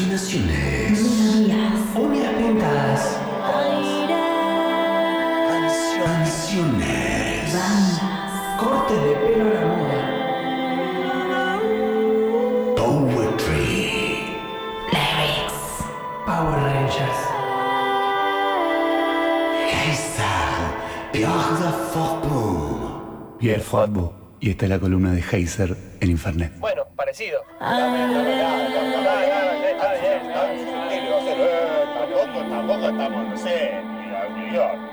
alucinaciones, melodías, ventas, canciones, bandas, corte de pelo a la moda, poetry, lyrics, Power Rangers, Heiser, Björn Fortboom. Y el Fortboom. Y está la columna de Heiser en Infernet parecido. Tampoco estamos, no sé, en New York.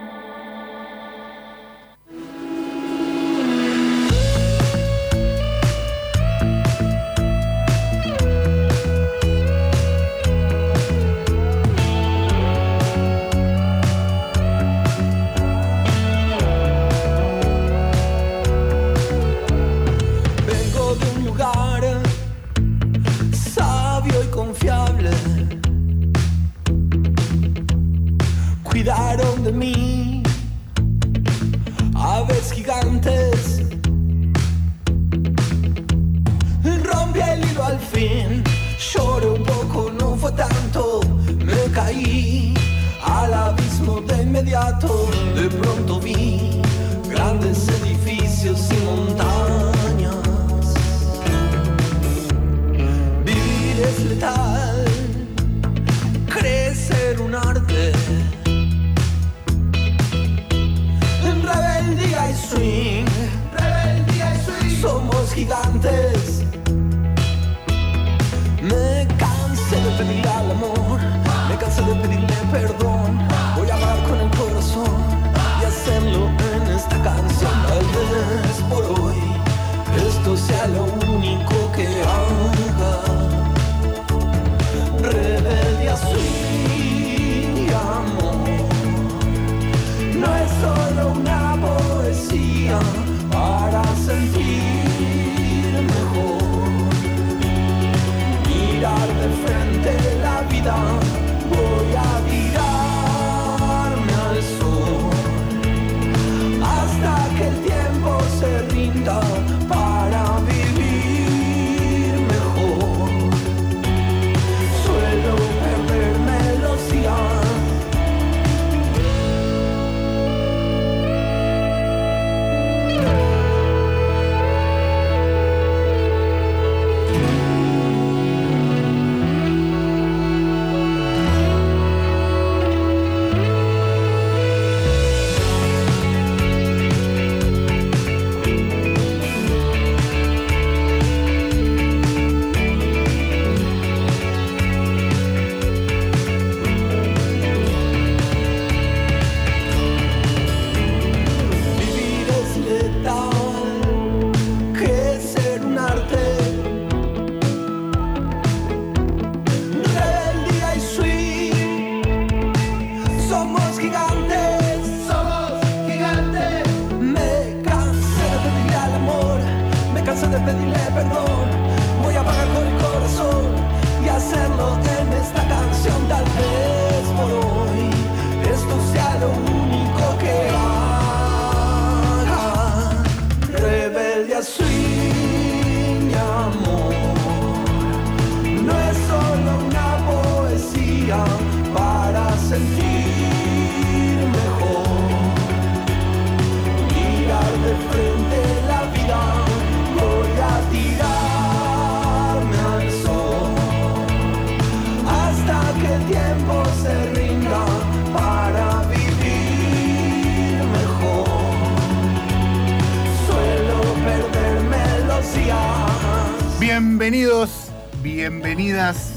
Bienvenidos, bienvenidas,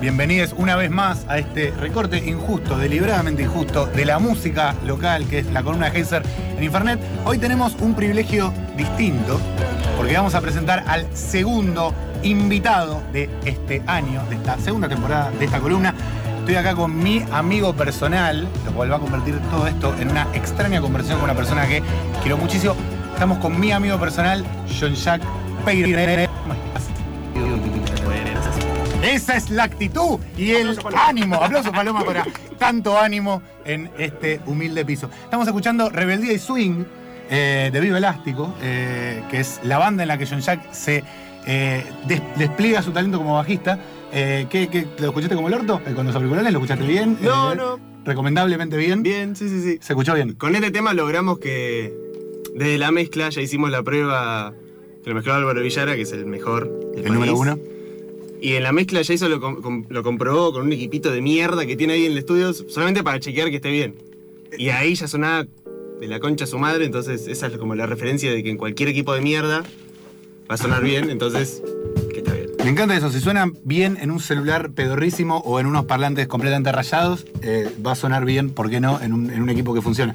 bienvenidos una vez más a este recorte injusto, deliberadamente injusto, de la música local, que es la columna de Heiser en Infernet. Hoy tenemos un privilegio distinto, porque vamos a presentar al segundo invitado de este año, de esta segunda temporada de esta columna. Estoy acá con mi amigo personal, lo cual va a convertir todo esto en una extraña conversación con una persona que quiero muchísimo. Estamos con mi amigo personal, John Jack Peire esa es la actitud y el ánimo. Aplausos, Paloma, para tanto ánimo en este humilde piso. Estamos escuchando Rebeldía y Swing eh, de Vivo Elástico, eh, que es la banda en la que John Jack se eh, despliega su talento como bajista. ¿qué, qué, lo escuchaste como el orto? ¿Con los auriculares? ¿Lo escuchaste bien? No, no. ¿Recomendablemente bien? Bien, sí, sí, sí. ¿Se escuchó bien? Con este tema logramos que desde la mezcla ya hicimos la prueba que lo mezcló Álvaro Villara, que es el mejor. El número uno y en la mezcla hizo lo, lo comprobó con un equipito de mierda que tiene ahí en el estudio, solamente para chequear que esté bien. Y ahí ya sonaba de la concha su madre, entonces esa es como la referencia de que en cualquier equipo de mierda va a sonar bien, entonces que está bien. Me encanta eso. Si suena bien en un celular pedorrísimo o en unos parlantes completamente rayados, eh, va a sonar bien, ¿por qué no? En un, en un equipo que funciona.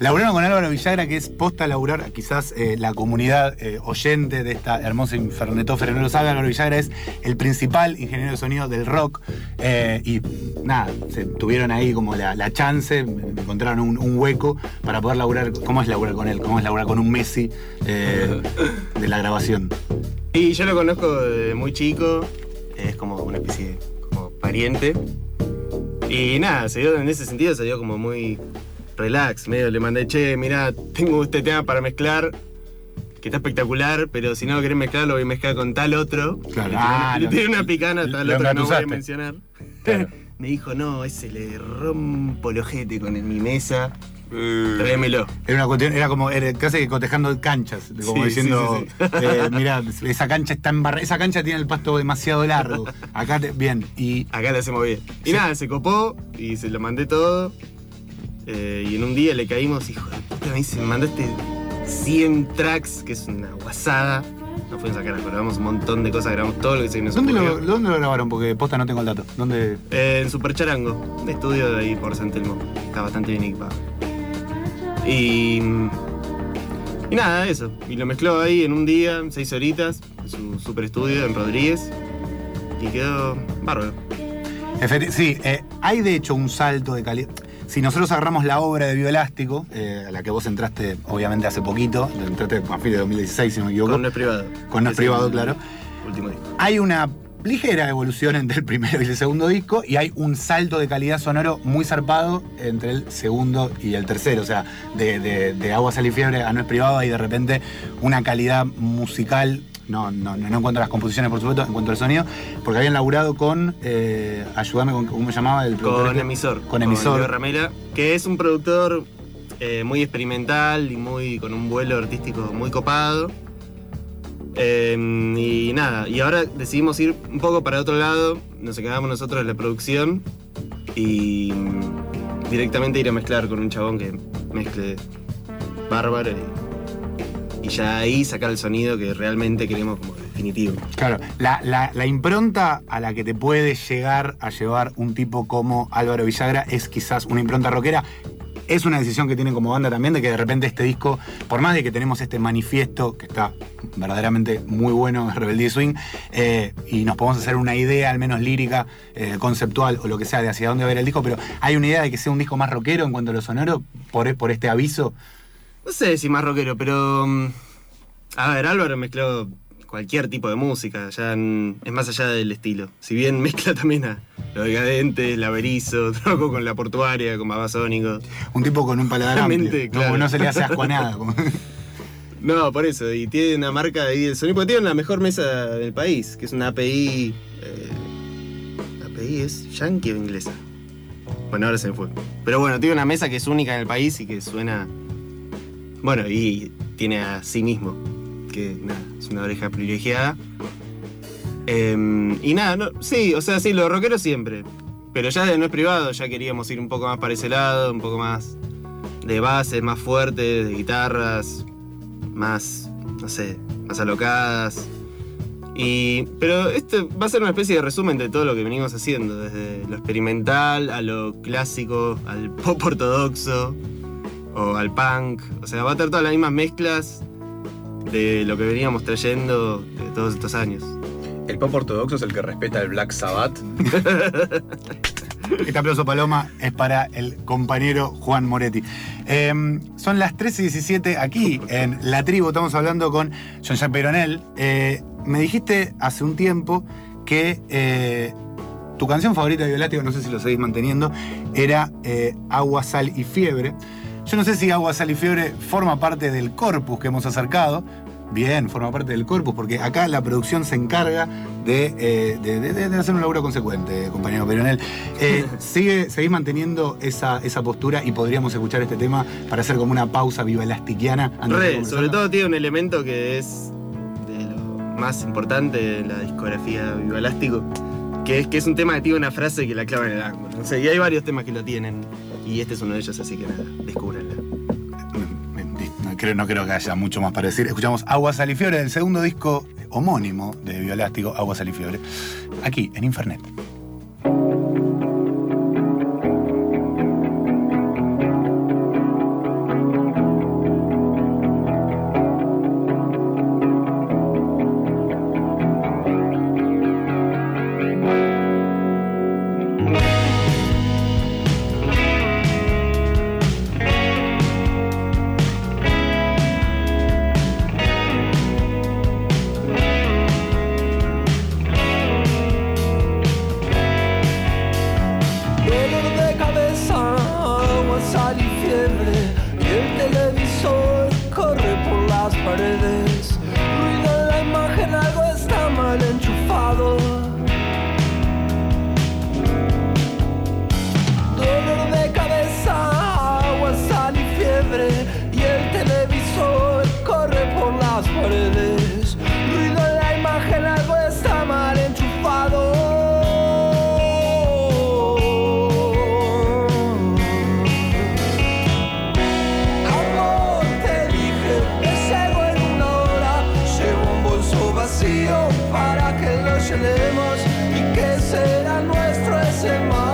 Laburaron con Álvaro Villagra, que es posta laburar, quizás eh, la comunidad eh, oyente de esta hermosa infernetófera no lo sabe. Álvaro Villagra es el principal ingeniero de sonido del rock. eh, y nada, se tuvieron ahí como la, chance, encontraron un, un hueco para poder laburar. ¿Cómo es laburar con él? ¿Cómo es laburar con un Messi de la grabación? Y yo lo conozco desde muy chico, es como una especie de como pariente. Y nada, se dio en ese sentido, se dio como muy relax, medio le mandé, che, mira, tengo este tema para mezclar, que está espectacular, pero si no lo querés mezclar, lo voy a mezclar con tal otro. Claro. Le tiré Ah, una- le lo- tiré una picana a tal otro que no voy a mencionar. Claro. Me dijo, no, ese le rompo el ojete con el- mi mesa, tráemelo. Era una era como era casi que cotejando canchas, como Sí, diciendo, sí, sí, eh, mira, esa cancha está embarrada, esa cancha tiene el pasto demasiado largo. Acá te- bien, y Acá le hacemos bien. Y nada, se copó y se lo mandé todo. Eh, y en un día le caímos, hijo de puta, me dice, me mandaste 100 tracks, que es una guasada. Fuimos a sacar, grabamos un montón de cosas, grabamos todo lo que se nos ¿dónde lo. ¿dónde lo grabaron? Porque posta no tengo el dato. ¿Dónde? Eh, en Super Charango, un estudio de ahí por San Telmo. Está bastante bien equipado. Y. Y nada, eso. Y lo mezcló ahí en un día, seis horitas, en su super estudio en Rodríguez. Y quedó bárbaro. Efecti- sí, eh, hay de hecho un salto de calidad. Si nosotros agarramos la obra de Bioelástico, eh, a la que vos entraste obviamente hace poquito, entraste a fin de 2016 si no me equivoco, Con no es privado. Con no es privado, el claro. Último disco. hay una ligera evolución entre el primero y el segundo disco y hay un salto de calidad sonoro muy zarpado entre el segundo y el tercero. O sea, de, de- de Agua, Sal y Fiebre a No es Privado hay de repente una calidad musical, no, no, no en cuanto a las composiciones, por supuesto, en cuanto al sonido, porque habían laburado con, eh, ayúdame con, ¿cómo se llamaba? El productor Con este? emisor. Con emisor. Leo Ramela, que es un productor eh, muy experimental y muy con un vuelo artístico muy copado. Eh, y nada, y ahora decidimos ir un poco para otro lado, nos quedamos nosotros en la producción y mm, directamente ir a mezclar con un chabón que mezcle bárbaro y, y ya ahí sacar el sonido que realmente queremos como definitivo. Claro, la, la- impronta a la que te puede llegar a llevar un tipo como Álvaro Villagra es quizás una impronta rockera. Es una decisión que tienen como banda también de que de repente este disco, por más de que tenemos este manifiesto que está verdaderamente muy bueno, Rebeldía y Swing, eh, y nos podemos hacer una idea, al menos lírica, eh, conceptual o lo que sea, de hacia dónde va a ir el disco, pero hay una idea de que sea un disco más rockero en cuanto a lo sonoro, por, por este aviso. No sé si más rockero, pero. mm, A ver, Álvaro mezcló cualquier tipo de música, ya en- es más allá del estilo. Si bien mezcla también a Los Decadentes, La Berizo, trabajó con La Portuaria, con Babasónico. Un tipo con un paladar amplio, no, no se le hace asco a nada. No, por eso, y tiene una marca ahí de sonido, porque tiene la mejor mesa del país, que es una API. eh, ¿API es yankee o inglesa? Bueno, ahora se me fue. Pero bueno, tiene una mesa que es única en el país y que suena. Bueno, y tiene a sí mismo, que nada, es una oreja privilegiada. Em, y nada, no, sí, o sea, sí, lo rockero siempre. Pero ya no es privado, ya queríamos ir un poco más para ese lado, un poco más de bases más fuertes, de guitarras, más, no sé, más alocadas. Y, pero este va a ser una especie de resumen de todo lo que venimos haciendo, desde lo experimental a lo clásico, al pop ortodoxo o al punk. O sea, va a tener todas las mismas mezclas de lo que veníamos trayendo de todos estos años. El pop ortodoxo es el que respeta el Black Sabbath. Este aplauso Paloma es para el compañero Juan Moretti. Eh, son las 13 y 17 aquí en La Tribu. Estamos hablando con Jean-Jacques Peronel. Eh, me dijiste hace un tiempo que eh, tu canción favorita de Violático, no sé si lo seguís manteniendo, era eh, Agua, Sal y Fiebre. Yo no sé si Agua, Sal y Fiebre forma parte del corpus que hemos acercado, Bien, forma parte del corpus, porque acá la producción se encarga de, eh, de- de- de hacer un laburo consecuente, compañero Peronel. Eh, sigue, ¿Seguís manteniendo esa, esa postura y podríamos escuchar este tema para hacer como una pausa viva elastiquiana? antes de Re, sobre todo tiene un elemento que es de lo más importante de la discografía Viva Elástico, que es que es un tema que tiene una frase que la clava en el ángulo. No sé, y hay varios temas que lo tienen, y este es uno de ellos, así que nada, me- No creo, que haya mucho más para decir. Escuchamos Agua Sal y Fiebre del segundo disco homónimo de Bioelástico, Agua Sal y Fiebre, aquí en Infernet. Que. ¿Y qué será nuestro ese mar?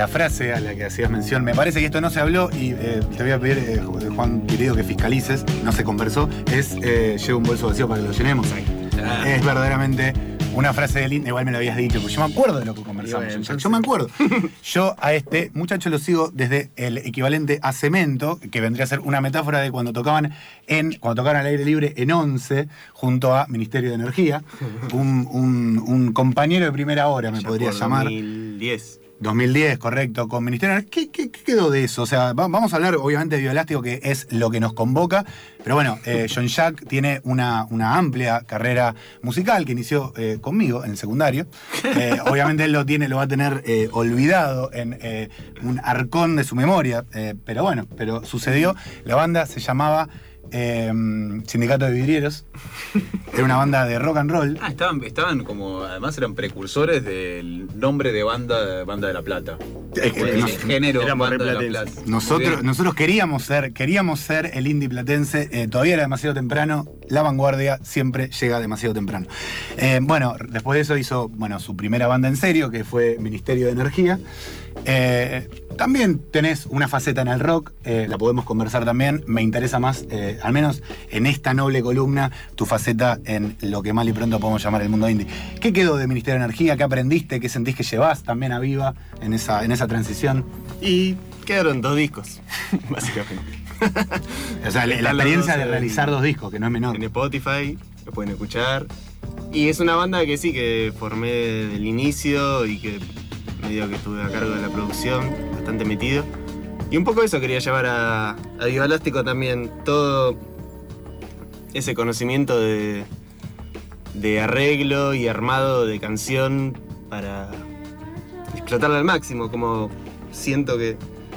La frase a la que hacías mención, me parece que esto no se habló y eh, te voy a pedir, eh, Ju- Juan querido, que fiscalices, no se conversó, es eh, lleva un bolso vacío para que lo llenemos. Es verdaderamente una frase de Linda, igual me lo habías dicho, pues yo me acuerdo de lo que conversamos. Bueno, yo, yo me acuerdo. yo a este muchacho lo sigo desde el equivalente a cemento, que vendría a ser una metáfora de cuando tocaban en, cuando tocaban al aire libre en 11, junto a Ministerio de Energía, un, un- un compañero de primera hora, me Ya podría llamar. 2010. 2010, correcto, con Ministerio. ¿Qué, quedó de eso? O sea, va- vamos a hablar obviamente de Bioelástico, que es lo que nos convoca, pero bueno, eh, John Jack tiene una, una amplia carrera musical que inició eh, conmigo en el secundario. Eh, obviamente él lo tiene, lo va a tener olvidado en un arcón de su memoria, pero bueno, pero sucedió. La banda se llamaba eh, Sindicato de Vidrieros. Era una banda de rock and roll. Ah, estaban, estaban como, además eran precursores del nombre de banda, banda de la Plata. Que O el nos- género banda de la. Plata. Nosotros, nosotros queríamos ser, queríamos ser el indie platense, eh, todavía era demasiado temprano, la vanguardia siempre llega demasiado temprano. Eh, bueno, después de eso hizo bueno, su primera banda en serio, que fue Ministerio de Energía. Eh, también tenés una faceta en el rock, eh, la podemos conversar también. Me interesa más, eh, al menos en esta noble columna, tu faceta en lo que mal y pronto podemos llamar el mundo indie. ¿Qué quedó de Ministerio de Energía? ¿Qué aprendiste? ¿Qué sentís que llevas también a Viva en esa, en esa transición? Y quedaron dos discos, básicamente. O sea, la, experiencia de en- realizar dos discos, que no es menor. En Spotify, lo pueden escuchar. Y es una banda que sí, que formé desde el inicio y que medio que estuve a cargo de la producción, bastante metido. Y un poco eso quería llevar a, a también, todo ese conocimiento de, de arreglo y armado de canción para explotarla al máximo, como siento que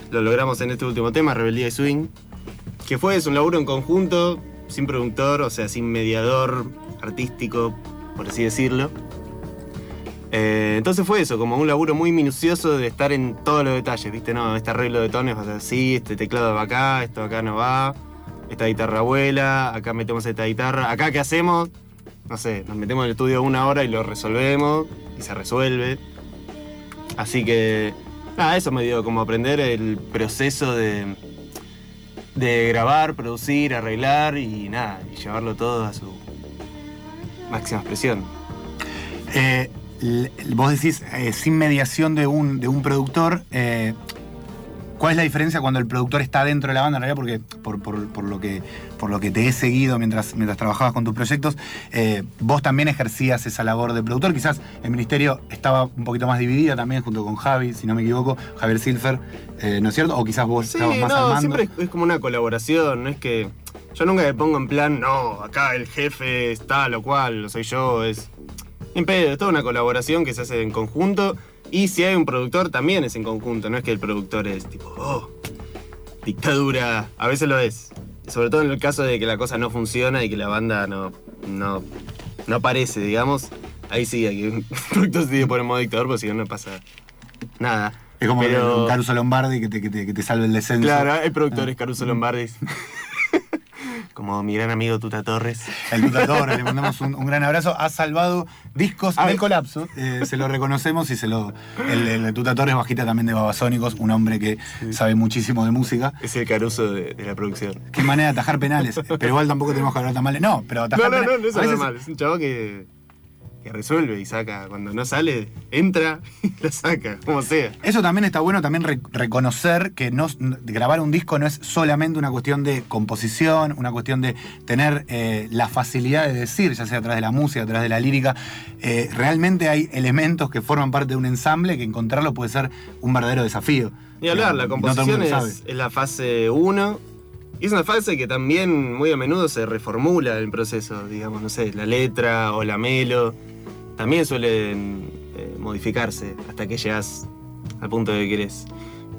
lo logramos en este último tema, Rebeldía y Swing, que fue es un laburo en conjunto, sin productor, o sea, sin mediador artístico, por así decirlo. Eh, entonces fue eso, como un laburo muy minucioso de estar en todos los detalles, ¿viste? No, este arreglo de tonos va a ser así, este teclado va acá, esto acá no va, esta guitarra vuela, acá metemos esta guitarra, acá ¿qué hacemos? No sé, nos metemos en el estudio una hora y lo resolvemos, y se resuelve. Así que, nada, eso me dio como aprender el proceso de, de grabar, producir, arreglar y nada, y llevarlo todo a su máxima expresión. Eh, vos decís, eh, sin mediación de un, de un productor, eh, ¿cuál es la diferencia cuando el productor está dentro de la banda? En realidad, porque por, por- por lo, que, por lo que te he seguido mientras, mientras trabajabas con tus proyectos, eh, vos también ejercías esa labor de productor. Quizás el ministerio estaba un poquito más dividida también, junto con Javi, si no me equivoco, Javier Silfer, ¿no es cierto? O quizás vos Sí, estabas más al no, mando. siempre es, es como una colaboración, no es que. Yo nunca me pongo en plan, no, acá el jefe es tal o cual, lo soy yo, es. En pedo, es toda una colaboración que se hace en conjunto. Y si hay un productor, también es en conjunto, no es que el productor es tipo, oh, dictadura. A veces lo es. Sobre todo en el caso de que la cosa no funciona y que la banda no, no, no aparece, digamos. Ahí sí, hay un productor se tiene que poner en modo dictador, porque si no, no pasa nada. Es como Pero- Caruso Lombardi que te, que te- que te salve el descenso. Claro, el productor Ah. es Caruso Lombardi. Como mi gran amigo Tuta Torres. El tutador, le mandamos un, un gran abrazo. Ha salvado discos Ah, del colapso. eh, se lo reconocemos y se lo. El, el Tuta Torres bajita también de Babasónicos, un hombre que sabe muchísimo de música. Es el Caruso de, de la producción. Qué manera de atajar penales. Pero igual tampoco tenemos que hablar tan mal. No, pero No, atajar no, no, penales- no es a veces- normal. Es un chavo que, que resuelve y saca. Cuando no sale, entra y la saca, como sea. Eso también está bueno, también re- reconocer que no, grabar un disco no es solamente una cuestión de composición, una cuestión de tener eh, la facilidad de decir, ya sea a través de la música, a través de la lírica. Eh, realmente hay elementos que forman parte de un ensamble que encontrarlo puede ser un verdadero desafío. Y hablar, la no composición es la fase 1. Y es una fase que también muy a menudo se reformula el proceso, digamos, no sé, la letra o la melo. También suelen eh, modificarse hasta que llegas al punto que querés.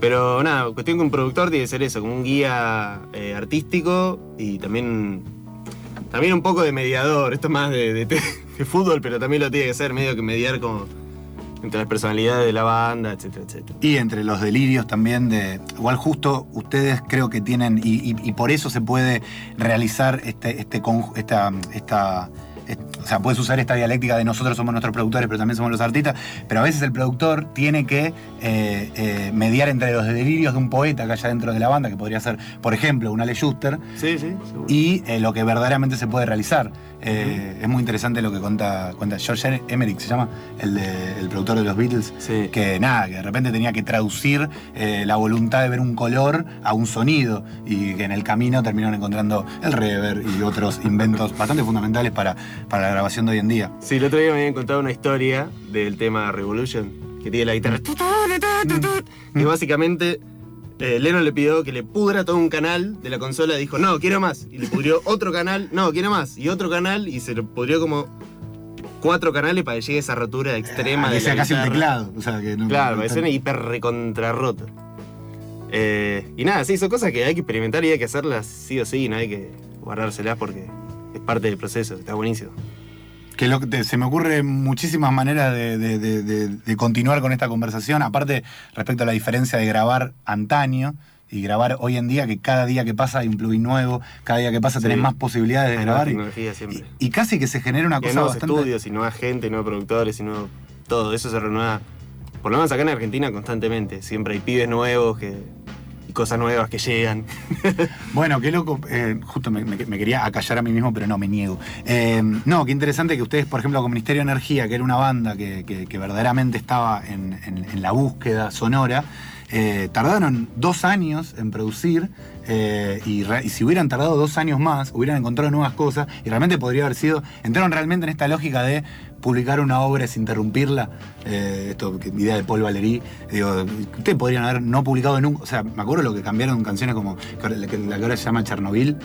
Pero nada, cuestión que un productor tiene que ser eso, como un guía eh, artístico y también, también un poco de mediador. Esto es más de, fútbol, pero también lo tiene que ser medio que mediar como entre las personalidades de la banda, etcétera, etcétera. Y entre los delirios también de. Igual justo ustedes creo que tienen. Y, y- por eso se puede realizar este, este esta. esta est- o sea, puedes usar esta dialéctica de nosotros somos nuestros productores, pero también somos los artistas. Pero a veces el productor tiene que eh, eh, mediar entre los delirios de un poeta que haya dentro de la banda, que podría ser, por ejemplo, un Ale Schuster, Sí, sí, y eh, lo que verdaderamente se puede realizar. Es muy interesante lo que cuenta, cuenta George Emerick, se llama, el, de- el productor de los Beatles, Sí. que nada, que de repente tenía que traducir la voluntad de ver un color a un sonido y que en el camino terminaron encontrando el reverb y otros inventos bastante fundamentales para, para la grabación de hoy en día. Sí, el otro día me habían contado una historia del tema Revolution, que tiene la guitarra. Mm. Que básicamente eh, Lennon le pidió que le pudra todo un canal de la consola. Dijo, no, quiero más. Y le pudrió otro canal, no, quiero más. Y otro canal, y se le pudrió como cuatro canales para que llegue esa rotura extrema Ah, de que sea la casi un teclado. O sea, que no, Claro, me suena hiper recontra roto. Eh, y nada, sí, son cosas que hay que experimentar y hay que hacerlas sí o sí, no hay que guardárselas porque es parte del proceso, está buenísimo. Que lo te- se me ocurre muchísimas maneras de, de- de- de- de continuar con esta conversación. Aparte, respecto a la diferencia de grabar antaño y grabar hoy en día, que cada día que pasa hay un plugin nuevo, cada día que pasa tenés Sí. más posibilidades de Hay grabar. y- tecnología siempre. Y, y casi que se genera una Y cosa nuevos bastante. estudios y nueva gente, nuevos productores y nuevo. Todo eso se renueva. Por lo menos acá en Argentina constantemente. Siempre hay pibes nuevos que, y cosas nuevas que llegan. Bueno, qué loco. eh, justo me, quería acallar a mí mismo, pero no, me niego. Eh, no, qué interesante que ustedes, por ejemplo, con Ministerio de Energía, que era una banda que, verdaderamente estaba en, la búsqueda sonora, eh, tardaron dos años en producir y si hubieran tardado dos años más, hubieran encontrado nuevas cosas y realmente podría haber sido, entraron realmente en esta lógica de publicar una obra sin interrumpirla, eh, esto, idea de Paul Valéry, digo, ustedes podrían haber no publicado nunca, o sea, me acuerdo lo que cambiaron canciones como la que, la que ahora se llama Chernobyl,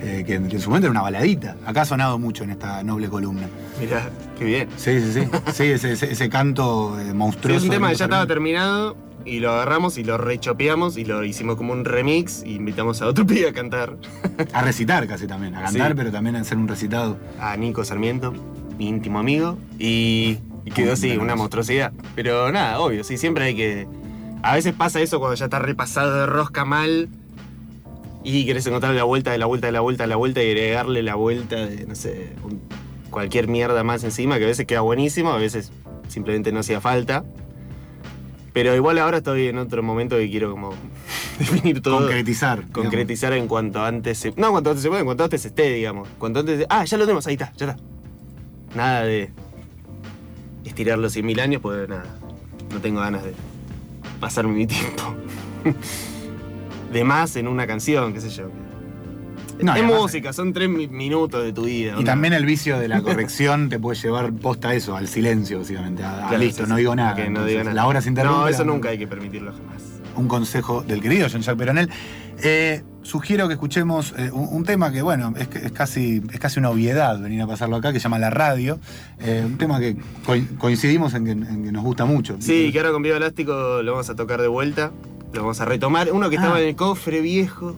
eh, que, en- su momento era una baladita, acá ha sonado mucho en esta noble columna. Mirá, qué bien. Sí, sí, sí, sí, ese, ese- ese canto eh, Sí, monstruoso. es un tema que ya estaba terminado. terminado y lo agarramos y lo rechopeamos y lo hicimos como un remix y invitamos a otro pibe a cantar. A recitar casi también, a cantar, Sí. pero también a hacer un recitado. A Nico Sarmiento, mi íntimo amigo. Y, y quedó así, una monstruosidad. Pero nada, obvio, sí, siempre hay que. A veces pasa eso cuando ya está repasado de rosca mal. Y querés encontrar la vuelta de la vuelta de la vuelta de la vuelta y agregarle la vuelta de, no sé, cualquier mierda más encima, que a veces queda buenísimo, a veces simplemente no hacía falta. Pero igual ahora estoy en otro momento que quiero como definir todo. Concretizar. digamos. Concretizar en cuanto antes se. No, cuanto antes se puede, en cuanto antes esté, digamos. Cuanto antes. Ah, ya lo tenemos, ahí está, ya está. Nada de estirarlo 100 mil años, pues nada. No tengo ganas de pasarme mi tiempo. de más en una canción, qué sé yo. No, es música, son tres mi- minutos de tu vida. Y también el vicio de la corrección te puede llevar posta a eso, al silencio, básicamente. A, listo, sí, no digo nada. que no Entonces, diga nada. La hora se interrumpe. No, eso nunca hay que permitirlo jamás. Un consejo del querido Jean-Jacques Peronel. Eh, sugiero que escuchemos eh, un, un tema que, bueno, es, casi, es casi una obviedad venir a pasarlo acá, que se llama La Radio. Eh, un tema que coi- coincidimos en que, en que nos gusta mucho. Sí, que ahora con Viva Elástico lo vamos a tocar de vuelta. Lo vamos a retomar. Uno que Ah. estaba en el cofre viejo,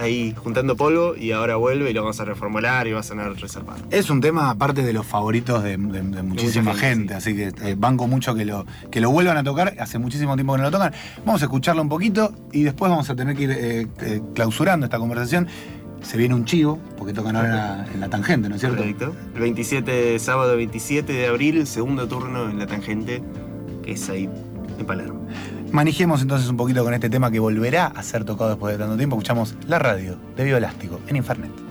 ahí juntando polvo, y ahora vuelve y lo vamos a reformular y va a sonar reservado. Es un tema aparte de los favoritos de, de- de muchísima gente, así que eh, banco mucho que lo, que lo vuelvan a tocar. Hace muchísimo tiempo que no lo tocan. Vamos a escucharlo un poquito y después vamos a tener que ir eh, eh, clausurando esta conversación. Se viene un chivo, porque tocan ahora en la, en la tangente, ¿no es cierto? Correcto. El 27, sábado 27 de abril, segundo turno en la tangente, que es ahí en Palermo. Manejemos entonces un poquito con este tema que volverá a ser tocado después de tanto tiempo. Escuchamos la radio de Vivo Elástico en Infernet.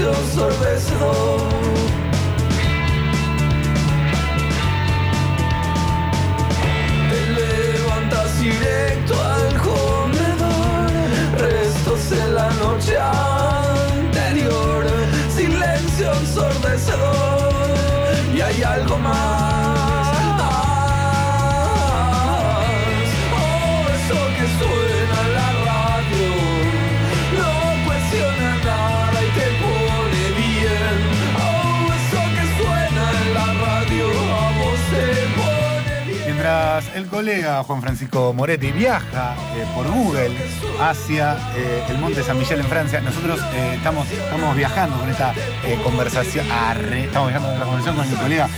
Silencio ensordecedor. Te levantas directo al comedor, restos en la noche anterior, silencio ensordecedor, y hay algo más. El colega Juan Francisco Moretti viaja eh, por Google hacia eh, el Monte San Miguel en Francia, nosotros eh, estamos, estamos viajando con esta conversación. arre, estamos viajando con la conversación con mi colega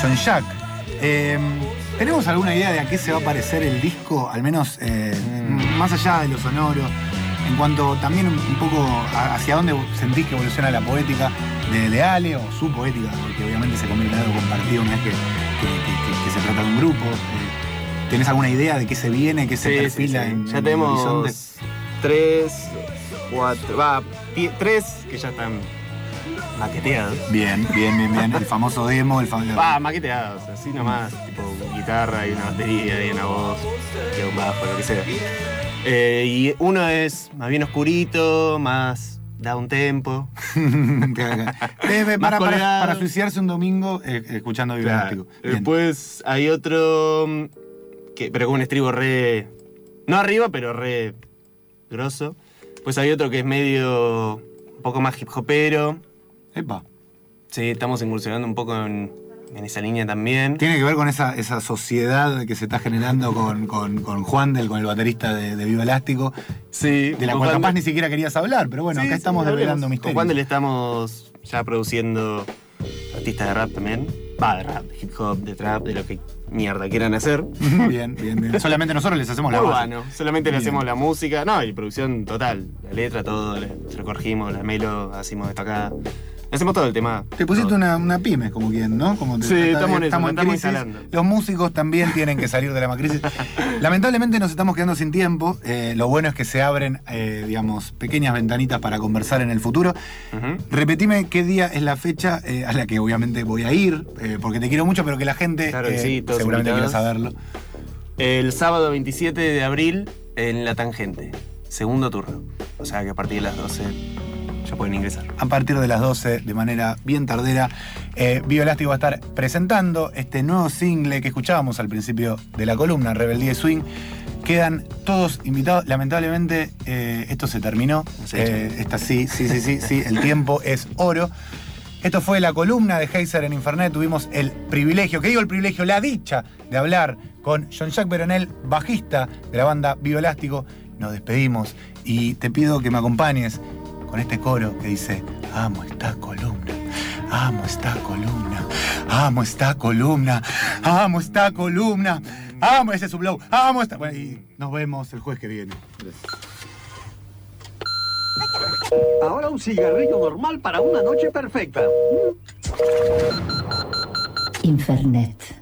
John Jack. Eh, ¿Tenemos alguna idea de a qué se va a parecer el disco? Al menos eh, más allá de lo sonoro. En cuanto también un, poco hacia dónde sentís que evoluciona la poética de, de Ale o su poética, porque obviamente se convierte en algo compartido una vez que, que- que- que- que se trata de un grupo. ¿Tenés alguna idea de qué se viene, qué se Sí, perfila sí. en, Ya en tenemos horizonte? tres, cuatro, va, tres que ya están maqueteados. Bien, bien, bien, bien. El famoso demo, el famoso. Va, maqueteados, así nomás, tipo guitarra y una batería y una voz, y un bajo, lo que sea. Eh, y uno es más bien oscurito, más da un tempo. Para, para, para suicidarse un domingo eh, escuchando. Bien. Después hay otro, que, pero con un estribo re. No arriba, pero re grosso. Pues hay otro que es medio. un poco más hip hopero. Epa. Sí, estamos incursionando un poco en, en esa línea también. Tiene que ver con esa, esa sociedad que se está generando con, con, con Juan del, con el baterista de, de Viva Elástico, Sí, de la cual capaz ni siquiera querías hablar, pero bueno, Sí, acá sí, estamos hablemos. develando Con misterios. Juan del estamos ya produciendo artistas de rap también. Va, de rap, de hip hop, de trap, de lo que mierda quieran hacer. bien, bien, bien. Solamente nosotros les hacemos la base. Urbano, solamente le Bien. hacemos la música, no, y producción total, la letra, todo, le, corregimos, la melo, hacemos esto acá. Hacemos todo el tema. Te pusiste una, una pyme, como quien, ¿no? Como te- Sí, está- estamos en eso, la estamos crisis. instalando. Los músicos también tienen que salir de la crisis. Lamentablemente nos estamos quedando sin tiempo. Eh, lo bueno es que se abren, eh, digamos, pequeñas ventanitas para conversar en el futuro. Ujú. Repetime qué día es la fecha eh, a la que obviamente voy a ir, eh, porque te quiero mucho, pero que la gente Claro que eh, sí, seguramente quiera saberlo. El sábado 27 de abril en La Tangente, segundo turno. O sea que a partir de las 12 ya pueden ingresar. A partir de las 12, de manera bien tardera, eh, Bioelástico va a estar presentando este nuevo single que escuchábamos al principio de la columna, Rebeldía y Swing. Quedan todos invitados. Lamentablemente, eh, esto se terminó. Eh, esta sí, sí, sí, sí, sí. El tiempo es oro. Esto fue la columna de Heiser en Infernet. Tuvimos el privilegio, que digo el privilegio, la dicha de hablar con John-Jacques Veronel, bajista de la banda Bioelástico. Nos despedimos y te pido que me acompañes con este coro que dice: Amo esta columna, amo esta columna, amo esta columna, amo esta columna, amo ese sublow, amo esta. Bueno, y nos vemos el jueves que viene. Ahora un cigarrillo normal para una noche perfecta. Infernet.